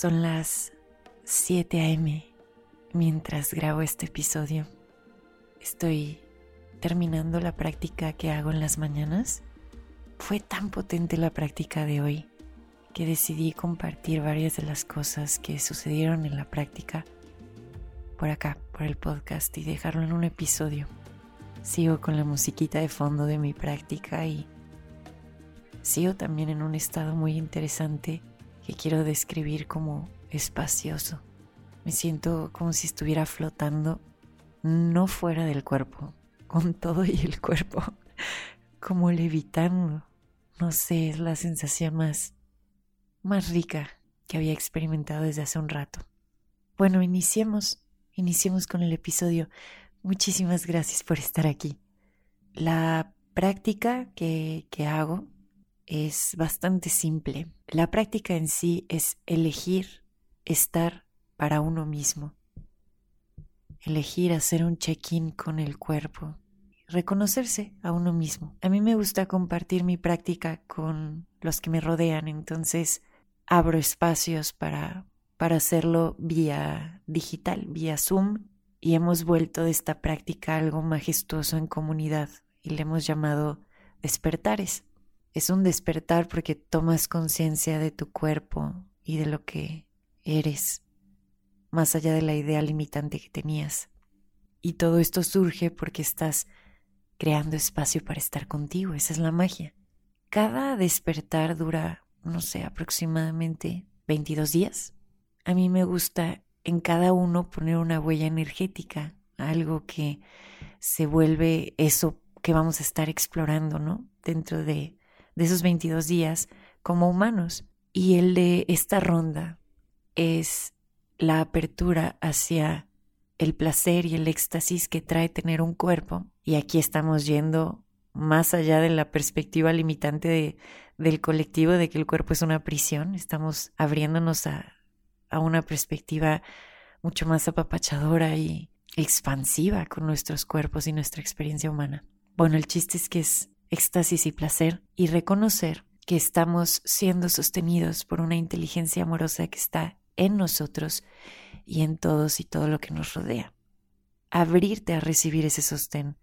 Son las 7 a.m. mientras grabo este episodio. Estoy terminando la práctica que hago en las mañanas. Fue tan potente la práctica de hoy que decidí compartir varias de las cosas que sucedieron en la práctica por acá, por el podcast y dejarlo en un episodio. Sigo con la musiquita de fondo de mi práctica y sigo también en un estado muy interesante que quiero describir como espacioso. Me siento como si estuviera flotando, no fuera del cuerpo, con todo y el cuerpo, como levitando. No sé, es la sensación más, más rica que había experimentado desde hace un rato. Bueno, iniciemos, iniciemos con el episodio. Muchísimas gracias por estar aquí. La práctica que, que hago es bastante simple. La práctica en sí es elegir estar para uno mismo, elegir hacer un check-in con el cuerpo, reconocerse a uno mismo. A mí me gusta compartir mi práctica con los que me rodean, entonces abro espacios para, para hacerlo vía digital, vía Zoom, y hemos vuelto de esta práctica algo majestuoso en comunidad y le hemos llamado despertares. Es un despertar porque tomas conciencia de tu cuerpo y de lo que eres, más allá de la idea limitante que tenías. Y todo esto surge porque estás creando espacio para estar contigo, esa es la magia. Cada despertar dura, no sé, aproximadamente 22 días. A mí me gusta en cada uno poner una huella energética, algo que se vuelve eso que vamos a estar explorando, ¿no? Dentro de de esos 22 días como humanos. Y el de esta ronda es la apertura hacia el placer y el éxtasis que trae tener un cuerpo. Y aquí estamos yendo más allá de la perspectiva limitante de, del colectivo de que el cuerpo es una prisión. Estamos abriéndonos a, a una perspectiva mucho más apapachadora y expansiva con nuestros cuerpos y nuestra experiencia humana. Bueno, el chiste es que es éxtasis y placer y reconocer que estamos siendo sostenidos por una inteligencia amorosa que está en nosotros y en todos y todo lo que nos rodea. Abrirte a recibir ese sostén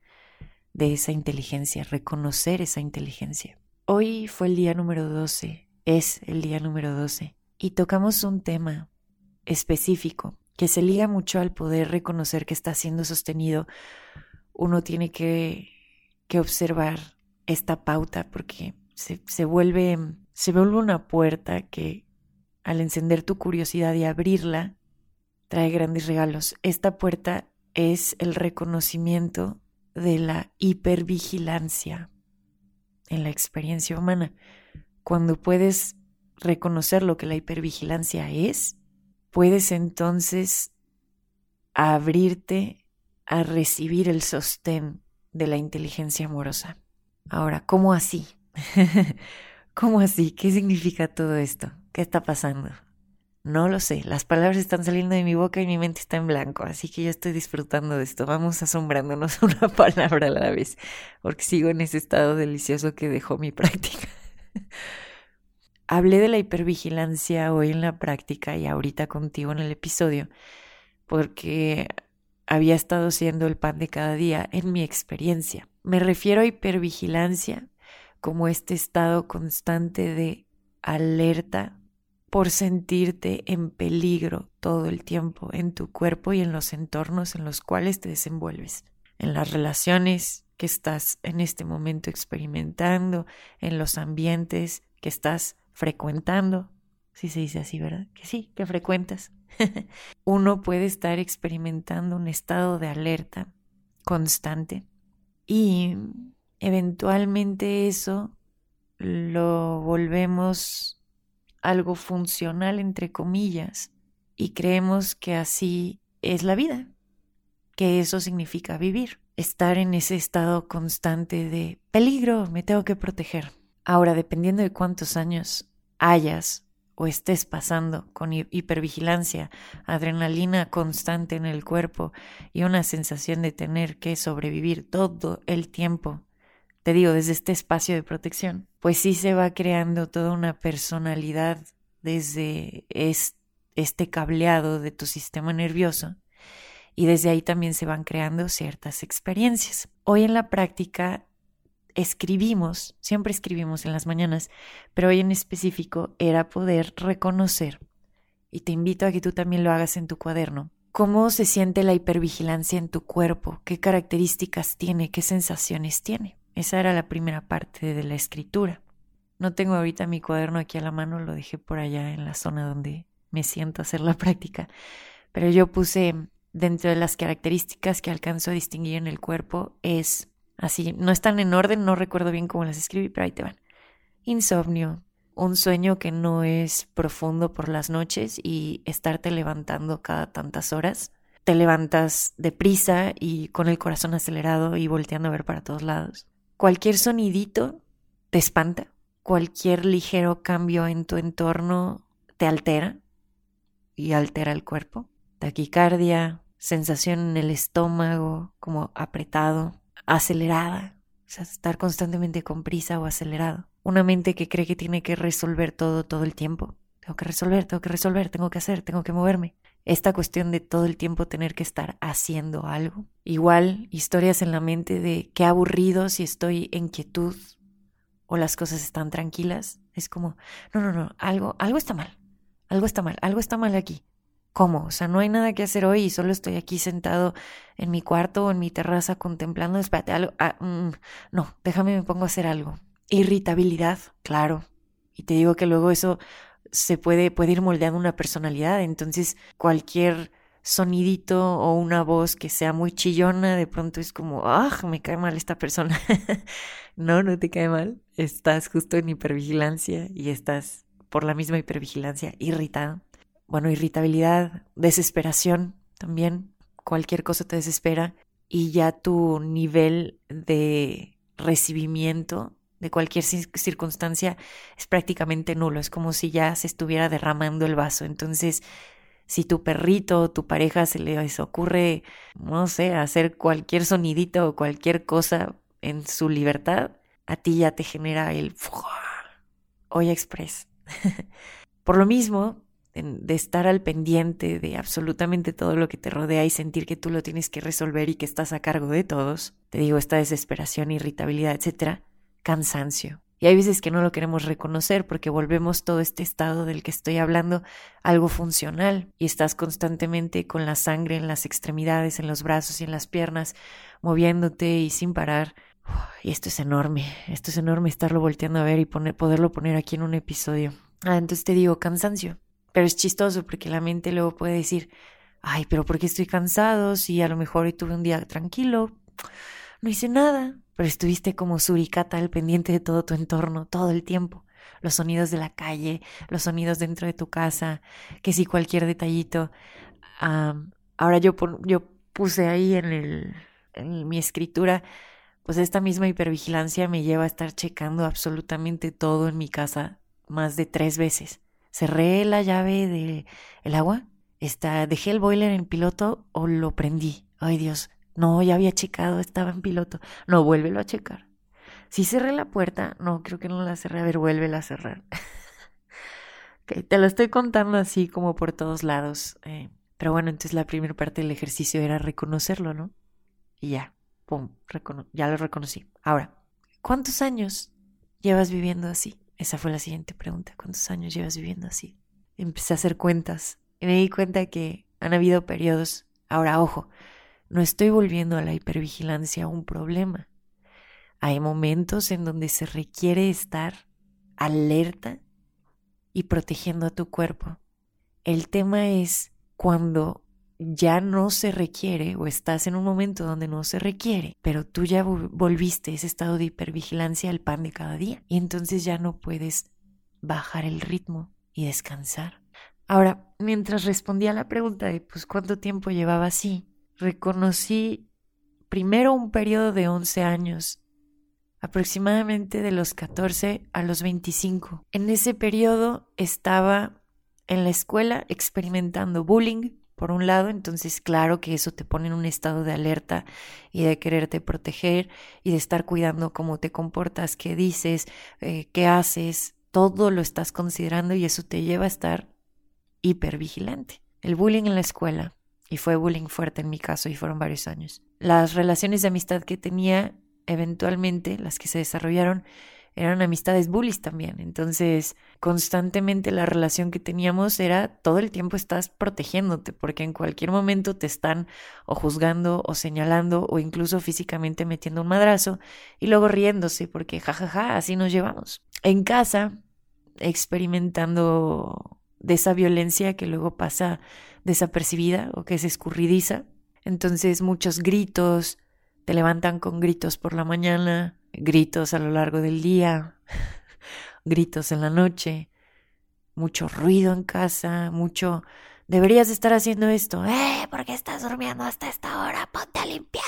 de esa inteligencia, reconocer esa inteligencia. Hoy fue el día número 12, es el día número 12, y tocamos un tema específico que se liga mucho al poder reconocer que está siendo sostenido. Uno tiene que, que observar esta pauta porque se, se, vuelve, se vuelve una puerta que al encender tu curiosidad y abrirla trae grandes regalos. Esta puerta es el reconocimiento de la hipervigilancia en la experiencia humana. Cuando puedes reconocer lo que la hipervigilancia es, puedes entonces abrirte a recibir el sostén de la inteligencia amorosa. Ahora, ¿cómo así? ¿Cómo así? ¿Qué significa todo esto? ¿Qué está pasando? No lo sé, las palabras están saliendo de mi boca y mi mente está en blanco, así que yo estoy disfrutando de esto. Vamos asombrándonos una palabra a la vez, porque sigo en ese estado delicioso que dejó mi práctica. Hablé de la hipervigilancia hoy en la práctica y ahorita contigo en el episodio, porque había estado siendo el pan de cada día en mi experiencia. Me refiero a hipervigilancia como este estado constante de alerta por sentirte en peligro todo el tiempo en tu cuerpo y en los entornos en los cuales te desenvuelves, en las relaciones que estás en este momento experimentando, en los ambientes que estás frecuentando, si se dice así, ¿verdad? Que sí, que frecuentas. Uno puede estar experimentando un estado de alerta constante y eventualmente eso lo volvemos algo funcional, entre comillas, y creemos que así es la vida, que eso significa vivir, estar en ese estado constante de peligro, me tengo que proteger. Ahora, dependiendo de cuántos años hayas o estés pasando con hipervigilancia, adrenalina constante en el cuerpo y una sensación de tener que sobrevivir todo el tiempo, te digo, desde este espacio de protección, pues sí se va creando toda una personalidad desde este cableado de tu sistema nervioso y desde ahí también se van creando ciertas experiencias. Hoy en la práctica escribimos, siempre escribimos en las mañanas, pero hoy en específico era poder reconocer, y te invito a que tú también lo hagas en tu cuaderno, cómo se siente la hipervigilancia en tu cuerpo, qué características tiene, qué sensaciones tiene. Esa era la primera parte de la escritura. No tengo ahorita mi cuaderno aquí a la mano, lo dejé por allá en la zona donde me siento a hacer la práctica, pero yo puse dentro de las características que alcanzo a distinguir en el cuerpo es así, no están en orden, no recuerdo bien cómo las escribí, pero ahí te van. Insomnio, un sueño que no es profundo por las noches y estarte levantando cada tantas horas. Te levantas deprisa y con el corazón acelerado y volteando a ver para todos lados. Cualquier sonidito te espanta, cualquier ligero cambio en tu entorno te altera y altera el cuerpo. Taquicardia, sensación en el estómago como apretado, acelerada, o sea, estar constantemente con prisa o acelerado. Una mente que cree que tiene que resolver todo todo el tiempo. Tengo que resolver, tengo que resolver, tengo que hacer, tengo que moverme esta cuestión de todo el tiempo tener que estar haciendo algo. Igual, historias en la mente de qué aburrido si estoy en quietud o las cosas están tranquilas. Es como, no, no, no, algo, algo está mal, algo está mal, algo está mal aquí. ¿Cómo? O sea, no hay nada que hacer hoy y solo estoy aquí sentado en mi cuarto o en mi terraza contemplando. Espérate, algo. Ah, mm, no, déjame me pongo a hacer algo. Irritabilidad, claro. Y te digo que luego eso se puede, puede ir moldeando una personalidad. Entonces, cualquier sonidito o una voz que sea muy chillona, de pronto es como, ah, me cae mal esta persona. no, no te cae mal. Estás justo en hipervigilancia y estás por la misma hipervigilancia irritado. Bueno, irritabilidad, desesperación también. Cualquier cosa te desespera y ya tu nivel de recibimiento de cualquier circunstancia es prácticamente nulo, es como si ya se estuviera derramando el vaso. Entonces, si tu perrito o tu pareja se les ocurre, no sé, hacer cualquier sonidito o cualquier cosa en su libertad, a ti ya te genera el hoy express. Por lo mismo, de estar al pendiente de absolutamente todo lo que te rodea y sentir que tú lo tienes que resolver y que estás a cargo de todos, te digo, esta desesperación, irritabilidad, etcétera, cansancio. Y hay veces que no lo queremos reconocer porque volvemos todo este estado del que estoy hablando algo funcional y estás constantemente con la sangre en las extremidades, en los brazos y en las piernas, moviéndote y sin parar. Y esto es enorme, esto es enorme estarlo volteando a ver y poner, poderlo poner aquí en un episodio. Ah, entonces te digo cansancio. Pero es chistoso porque la mente luego puede decir, ay, pero ¿por qué estoy cansado? Si a lo mejor hoy tuve un día tranquilo, no hice nada, pero estuviste como suricata al pendiente de todo tu entorno todo el tiempo. Los sonidos de la calle, los sonidos dentro de tu casa, que si cualquier detallito. ahora yo, yo puse ahí en, el, en mi escritura, pues esta misma hipervigilancia me lleva a estar checando absolutamente todo en mi casa más de tres veces. Cerré la llave del el agua, está, dejé el boiler en piloto o lo prendí. Ay Dios, no, ya había checado, estaba en piloto. No, vuélvelo a checar. Si cerré la puerta, no, creo que no la cerré. A ver, vuélvela a cerrar. te lo estoy contando así como por todos lados. Eh, pero bueno, entonces la primera parte del ejercicio era reconocerlo, ¿no? Y ya, pum, ya lo reconocí. Ahora, ¿cuántos años llevas viviendo así? Esa fue la siguiente pregunta. ¿Cuántos años llevas viviendo así? Empecé a hacer cuentas y me di cuenta que han habido periodos. Ahora, ojo, no estoy volviendo a la hipervigilancia un problema. Hay momentos en donde se requiere estar alerta y protegiendo a tu cuerpo. El tema es cuando ya no se requiere o estás en un momento donde no se requiere, pero tú ya volviste ese estado de hipervigilancia al pan de cada día y entonces ya no puedes bajar el ritmo y descansar. Ahora, mientras respondía a la pregunta de pues cuánto tiempo llevaba así, reconocí primero un periodo de 11 años, aproximadamente de los 14 a los 25. En ese periodo estaba en la escuela experimentando bullying, por un lado, entonces claro que eso te pone en un estado de alerta y de quererte proteger y de estar cuidando cómo te comportas, qué dices, eh, qué haces, todo lo estás considerando y eso te lleva a estar hipervigilante. El bullying en la escuela, y fue bullying fuerte en mi caso y fueron varios años. Las relaciones de amistad que tenía, eventualmente, las que se desarrollaron, eran amistades bullies también. Entonces, constantemente la relación que teníamos era todo el tiempo estás protegiéndote, porque en cualquier momento te están o juzgando o señalando o incluso físicamente metiendo un madrazo y luego riéndose, porque jajaja, así nos llevamos. En casa, experimentando de esa violencia que luego pasa desapercibida o que es escurridiza. Entonces, muchos gritos, te levantan con gritos por la mañana, gritos a lo largo del día, gritos en la noche, mucho ruido en casa, mucho deberías estar haciendo esto, eh, ¿por qué estás durmiendo hasta esta hora? Ponte a limpiar.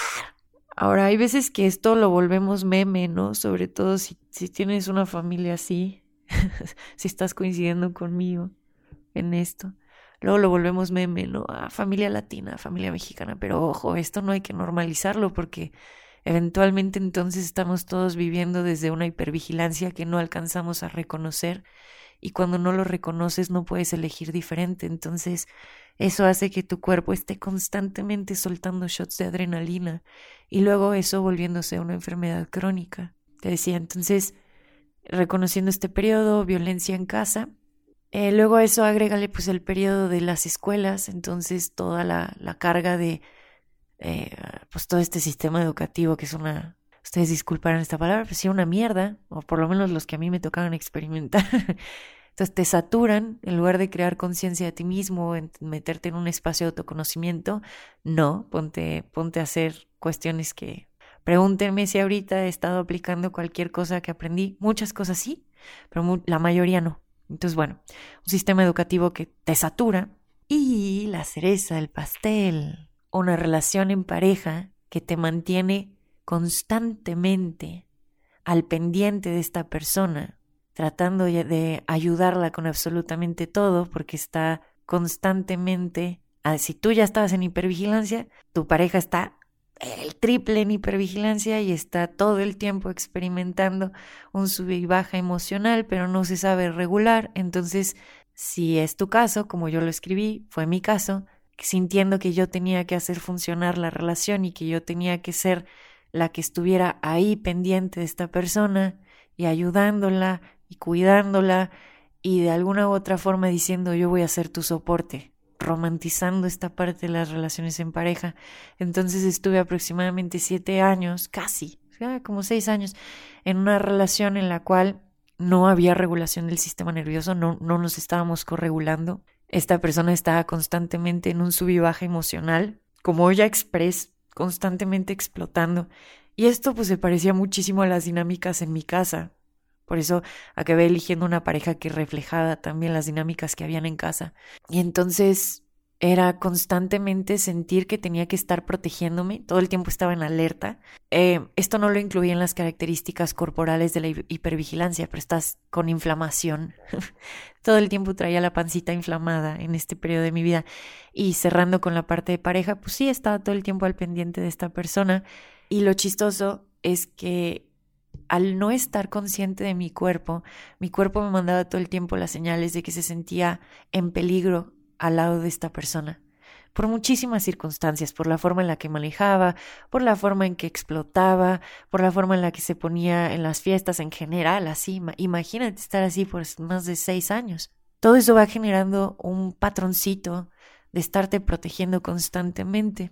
Ahora, hay veces que esto lo volvemos meme, ¿no? Sobre todo si, si tienes una familia así, si estás coincidiendo conmigo en esto. Luego lo volvemos meme, ¿no? A familia latina, familia mexicana, pero ojo, esto no hay que normalizarlo porque Eventualmente entonces estamos todos viviendo desde una hipervigilancia que no alcanzamos a reconocer y cuando no lo reconoces no puedes elegir diferente. Entonces eso hace que tu cuerpo esté constantemente soltando shots de adrenalina y luego eso volviéndose una enfermedad crónica. Te decía, entonces, reconociendo este periodo, violencia en casa, eh, luego a eso agrégale pues el periodo de las escuelas, entonces toda la, la carga de eh, pues todo este sistema educativo que es una, ustedes disculparán esta palabra, pero sí una mierda, o por lo menos los que a mí me tocaron experimentar. Entonces te saturan en lugar de crear conciencia de ti mismo, en meterte en un espacio de autoconocimiento, no, ponte, ponte a hacer cuestiones que pregúntenme si ahorita he estado aplicando cualquier cosa que aprendí, muchas cosas sí, pero la mayoría no. Entonces, bueno, un sistema educativo que te satura y la cereza del pastel una relación en pareja que te mantiene constantemente al pendiente de esta persona, tratando de ayudarla con absolutamente todo, porque está constantemente, ah, si tú ya estabas en hipervigilancia, tu pareja está el triple en hipervigilancia y está todo el tiempo experimentando un sube y baja emocional, pero no se sabe regular. Entonces, si es tu caso, como yo lo escribí, fue mi caso, sintiendo que yo tenía que hacer funcionar la relación y que yo tenía que ser la que estuviera ahí pendiente de esta persona y ayudándola y cuidándola y de alguna u otra forma diciendo yo voy a ser tu soporte, romantizando esta parte de las relaciones en pareja. Entonces estuve aproximadamente siete años, casi, como seis años, en una relación en la cual no había regulación del sistema nervioso, no, no nos estábamos corregulando esta persona estaba constantemente en un sub y baja emocional, como olla express, constantemente explotando. Y esto pues se parecía muchísimo a las dinámicas en mi casa. Por eso acabé eligiendo una pareja que reflejaba también las dinámicas que habían en casa. Y entonces era constantemente sentir que tenía que estar protegiéndome, todo el tiempo estaba en alerta. Eh, esto no lo incluía en las características corporales de la hipervigilancia, pero estás con inflamación. todo el tiempo traía la pancita inflamada en este periodo de mi vida. Y cerrando con la parte de pareja, pues sí, estaba todo el tiempo al pendiente de esta persona. Y lo chistoso es que al no estar consciente de mi cuerpo, mi cuerpo me mandaba todo el tiempo las señales de que se sentía en peligro al lado de esta persona, por muchísimas circunstancias, por la forma en la que manejaba, por la forma en que explotaba, por la forma en la que se ponía en las fiestas en general, así, imagínate estar así por más de seis años. Todo eso va generando un patroncito de estarte protegiendo constantemente.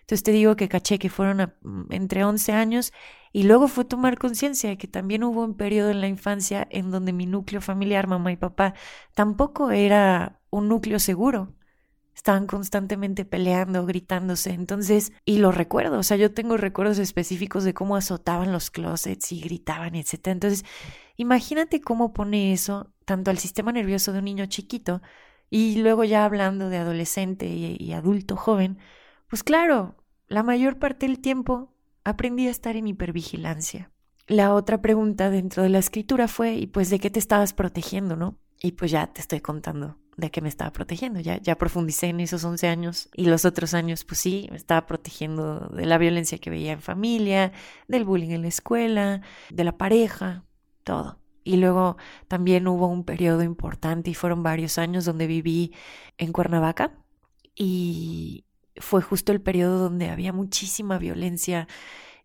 Entonces te digo que caché que fueron entre 11 años y luego fue tomar conciencia de que también hubo un periodo en la infancia en donde mi núcleo familiar, mamá y papá, tampoco era un núcleo seguro. estaban constantemente peleando, gritándose. Entonces, y lo recuerdo, o sea, yo tengo recuerdos específicos de cómo azotaban los closets y gritaban, etc. Entonces, imagínate cómo pone eso tanto al sistema nervioso de un niño chiquito y luego ya hablando de adolescente y, y adulto joven, pues claro, la mayor parte del tiempo aprendí a estar en hipervigilancia. La otra pregunta dentro de la escritura fue, ¿y pues de qué te estabas protegiendo, no? Y pues ya te estoy contando de qué me estaba protegiendo. Ya, ya profundicé en esos 11 años y los otros años, pues sí, me estaba protegiendo de la violencia que veía en familia, del bullying en la escuela, de la pareja, todo. Y luego también hubo un periodo importante y fueron varios años donde viví en Cuernavaca y fue justo el periodo donde había muchísima violencia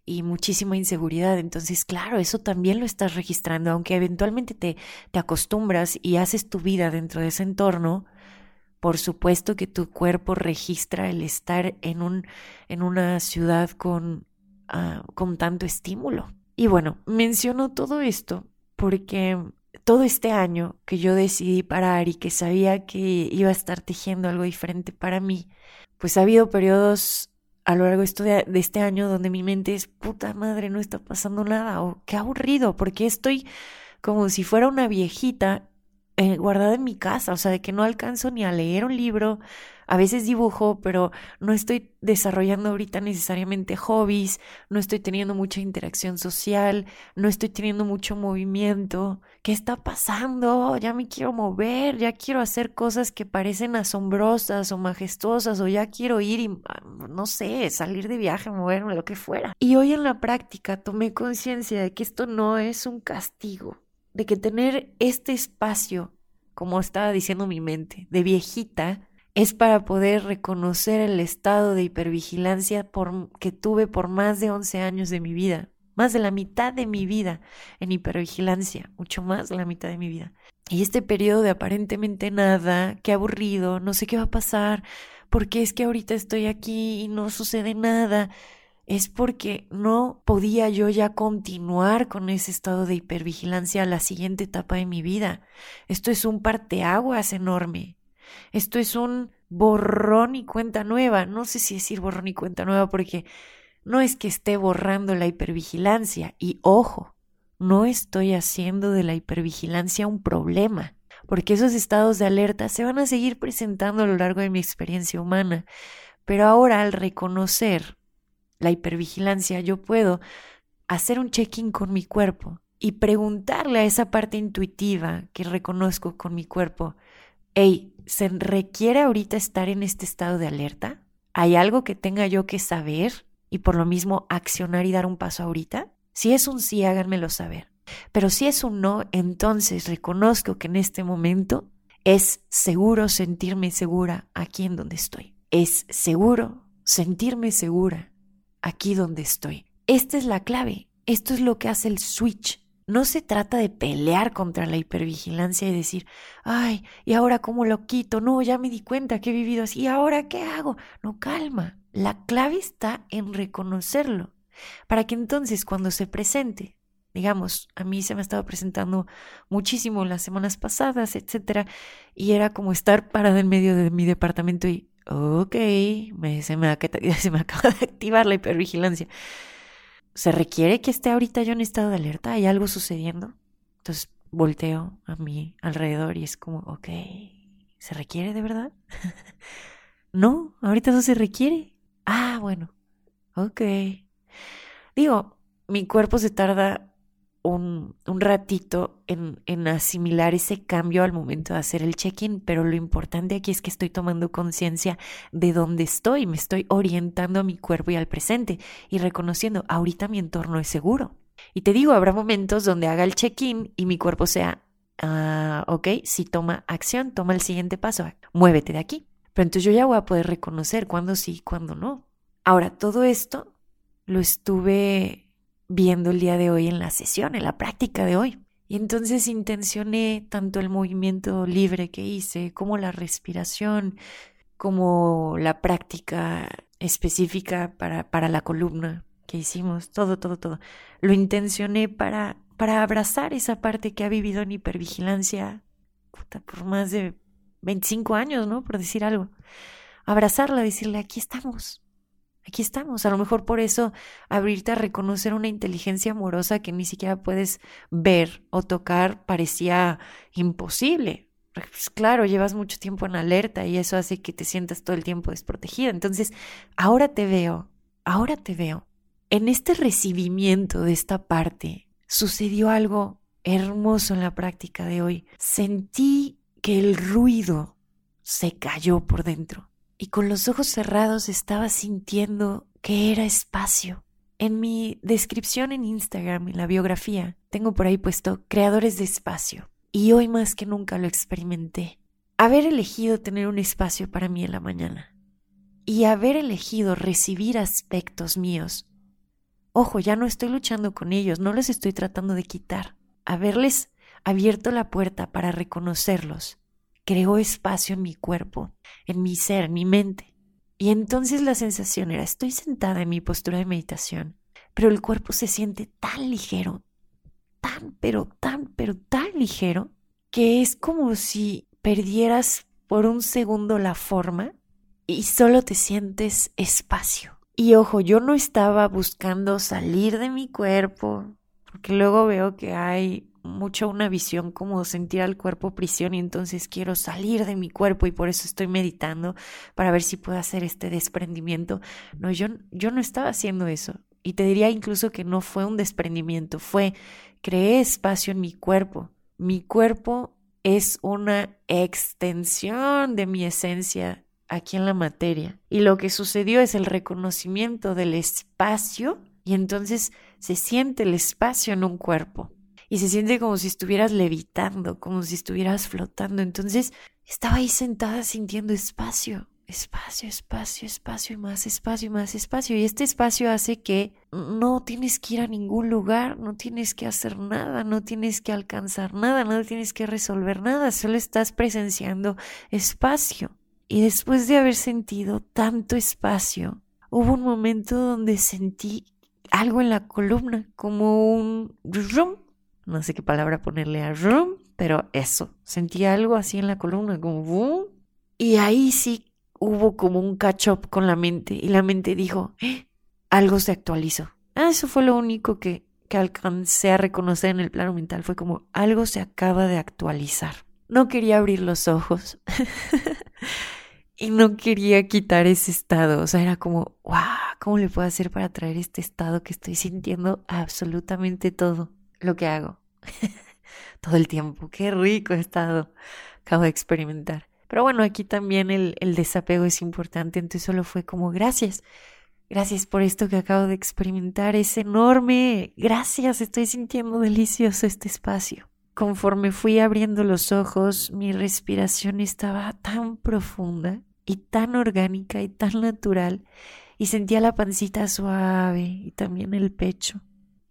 y muchísima inseguridad. Entonces, claro, eso también lo estás registrando, aunque eventualmente te, te acostumbras y haces tu vida dentro de ese entorno. Por supuesto que tu cuerpo registra el estar en, un, en una ciudad con, ah, con tanto estímulo. Y bueno, menciono todo esto porque todo este año que yo decidí parar y que sabía que iba a estar tejiendo algo diferente para mí, pues ha habido periodos a lo largo de, este año donde mi mente es puta madre, no está pasando nada, o qué aburrido, porque estoy como si fuera una viejita eh, guardada en mi casa, o sea, de que no alcanzo ni a leer un libro, a veces dibujo, pero no estoy desarrollando ahorita necesariamente hobbies, no estoy teniendo mucha interacción social, no estoy teniendo mucho movimiento. ¿Qué está pasando? Ya me quiero mover, ya quiero hacer cosas que parecen asombrosas o majestuosas, o ya quiero ir y, ah, no sé, salir de viaje, moverme, lo que fuera. Y hoy en la práctica tomé conciencia de que esto no es un castigo, de que tener este espacio, como estaba diciendo mi mente, de viejita, es para poder reconocer el estado de hipervigilancia que tuve por más de 11 años de mi vida, más de la mitad de mi vida en hipervigilancia, mucho más de la mitad de mi vida. Y este periodo de aparentemente nada, qué aburrido, no sé qué va a pasar, porque es que ahorita estoy aquí y no sucede nada, es porque no podía yo ya continuar con ese estado de hipervigilancia a la siguiente etapa de mi vida. Esto es un parteaguas enorme. Esto es un borrón y cuenta nueva. No sé si decir borrón y cuenta nueva porque no es que esté borrando la hipervigilancia. Y ojo, no estoy haciendo de la hipervigilancia un problema, porque esos estados de alerta se van a seguir presentando a lo largo de mi experiencia humana. Pero ahora al reconocer la hipervigilancia, yo puedo hacer un check-in con mi cuerpo y preguntarle a esa parte intuitiva que reconozco con mi cuerpo, hey, ¿se requiere ahorita estar en este estado de alerta? ¿Hay algo que tenga yo que saber y por lo mismo accionar y dar un paso ahorita? Si es un sí, háganmelo saber. Pero si es un no, entonces reconozco que en este momento es seguro sentirme segura aquí en donde estoy. Es seguro sentirme segura aquí donde estoy. Esta es la clave. Esto es lo que hace el switch no se trata de pelear contra la hipervigilancia y decir, ay, ¿y ahora cómo lo quito? No, ya me di cuenta que he vivido así, ¿y ahora qué hago? No, calma. La clave está en reconocerlo, para que entonces cuando se presente, digamos, a mí se me ha estado presentando muchísimo las semanas pasadas, etcétera, y era como estar parada en medio de mi departamento y, ok, me, se, me, se me acaba de activar la hipervigilancia ¿Se requiere que esté ahorita yo en estado de alerta? ¿Hay algo sucediendo? Entonces volteo a mi alrededor y es como, ok, ¿se requiere de verdad? no, ahorita no se requiere. Ah, bueno, ok. Digo, mi cuerpo se tarda un, ratito en, en, asimilar ese cambio al momento de hacer el check-in, pero lo importante aquí es que estoy tomando conciencia de dónde estoy, me estoy orientando a mi cuerpo y al presente y reconociendo, ahorita mi entorno es seguro. Y te digo, habrá momentos donde haga el check-in y mi cuerpo sea, ah, ok, si toma acción, toma el siguiente paso, muévete de aquí. Pero entonces yo ya voy a poder reconocer cuándo sí, cuándo no. Ahora, todo esto lo estuve viendo el día de hoy en la sesión, en la práctica de hoy. Y entonces intencioné tanto el movimiento libre que hice, como la respiración, como la práctica específica para, para la columna que hicimos, todo, todo, todo. Lo intencioné para, para abrazar esa parte que ha vivido en hipervigilancia por más de 25 años, ¿no? Por decir algo. Abrazarla, decirle, aquí estamos, aquí estamos. A lo mejor por eso abrirte a reconocer una inteligencia amorosa que ni siquiera puedes ver o tocar parecía imposible. Pues claro, llevas mucho tiempo en alerta y eso hace que te sientas todo el tiempo desprotegida. Entonces, ahora te veo, ahora te veo. En este recibimiento de esta parte sucedió algo hermoso en la práctica de hoy. Sentí que el ruido se cayó por dentro y con los ojos cerrados estaba sintiendo que era espacio. En mi descripción en Instagram, en la biografía, tengo por ahí puesto creadores de espacio y hoy más que nunca lo experimenté. Haber elegido tener un espacio para mí en la mañana y haber elegido recibir aspectos míos. Ojo, ya no estoy luchando con ellos, no les estoy tratando de quitar. Haberles abierto la puerta para reconocerlos creó espacio en mi cuerpo, en mi ser, en mi mente. Y entonces la sensación era, estoy sentada en mi postura de meditación, pero el cuerpo se siente tan ligero, tan, pero tan, pero tan ligero, que es como si perdieras por un segundo la forma y solo te sientes espacio. Y ojo, yo no estaba buscando salir de mi cuerpo, porque luego veo que hay mucho una visión como sentir al cuerpo prisión y entonces quiero salir de mi cuerpo y por eso estoy meditando para ver si puedo hacer este desprendimiento. No, yo, yo no estaba haciendo eso. Y te diría incluso que no fue un desprendimiento, fue creé espacio en mi cuerpo. Mi cuerpo es una extensión de mi esencia aquí en la materia. Y lo que sucedió es el reconocimiento del espacio y entonces se siente el espacio en un cuerpo y se siente como si estuvieras levitando, como si estuvieras flotando. Entonces estaba ahí sentada sintiendo espacio, espacio, espacio, espacio y más espacio y más espacio. Y este espacio hace que no tienes que ir a ningún lugar, no tienes que hacer nada, no tienes que alcanzar nada, no tienes que resolver nada, solo estás presenciando espacio. Y después de haber sentido tanto espacio, hubo un momento donde sentí algo en la columna, como un rum, no sé qué palabra ponerle a room, pero eso, sentí algo así en la columna, como boom, y ahí sí hubo como un catch up con la mente, y la mente dijo, eh, algo se actualizó. Ah, eso fue lo único que, que alcancé a reconocer en el plano mental, fue como algo se acaba de actualizar. No quería abrir los ojos. y no quería quitar ese estado. O sea, era como, wow, ¿cómo le puedo hacer para traer este estado que estoy sintiendo absolutamente todo? Lo que hago todo el tiempo. Qué rico he estado, acabo de experimentar. Pero bueno, aquí también el, el desapego es importante, entonces solo fue como gracias. Gracias por esto que acabo de experimentar, es enorme. Gracias, estoy sintiendo delicioso este espacio. Conforme fui abriendo los ojos, mi respiración estaba tan profunda y tan orgánica y tan natural y sentía la pancita suave y también el pecho.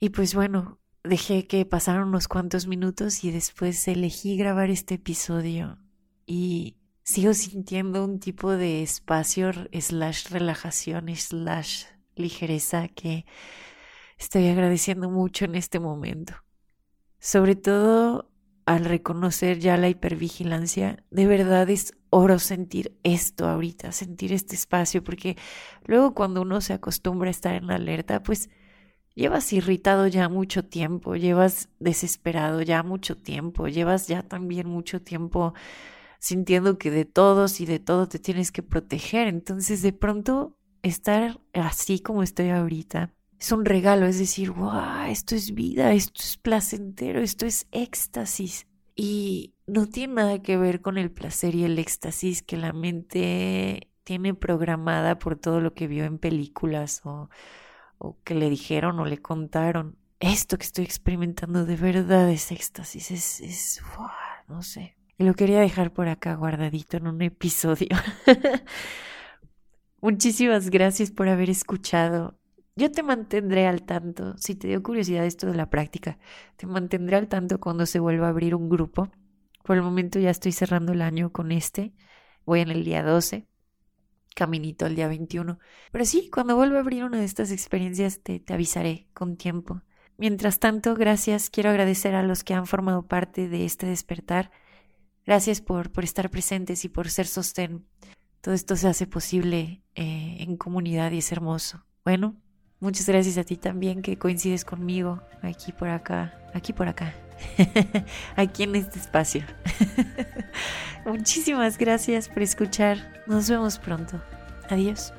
Y pues bueno, dejé que pasaran unos cuantos minutos y después elegí grabar este episodio y sigo sintiendo un tipo de espacio slash relajación slash ligereza que estoy agradeciendo mucho en este momento. Sobre todo al reconocer ya la hipervigilancia, de verdad es oro sentir esto ahorita, sentir este espacio, porque luego cuando uno se acostumbra a estar en alerta, pues llevas irritado ya mucho tiempo, llevas desesperado ya mucho tiempo, llevas ya también mucho tiempo sintiendo que de todos y de todo te tienes que proteger. Entonces de pronto estar así como estoy ahorita es un regalo, es decir, wow, esto es vida, esto es placentero, esto es éxtasis. Y no tiene nada que ver con el placer y el éxtasis que la mente tiene programada por todo lo que vio en películas o o que le dijeron o le contaron. Esto que estoy experimentando de verdad es éxtasis, es, es, no sé. Y lo quería dejar por acá guardadito en un episodio. Muchísimas gracias por haber escuchado. Yo te mantendré al tanto, si te dio curiosidad esto de la práctica, te mantendré al tanto cuando se vuelva a abrir un grupo. Por el momento ya estoy cerrando el año con este, voy en el día 12 caminito el día 21. Pero sí, cuando vuelva a abrir una de estas experiencias te, te avisaré con tiempo. Mientras tanto, gracias. Quiero agradecer a los que han formado parte de este despertar. Gracias por, por estar presentes y por ser sostén. Todo esto se hace posible eh, en comunidad y es hermoso. Bueno, muchas gracias a ti también que coincides conmigo aquí por acá, aquí por acá, aquí en este espacio. Muchísimas gracias por escuchar. Nos vemos pronto. Adiós.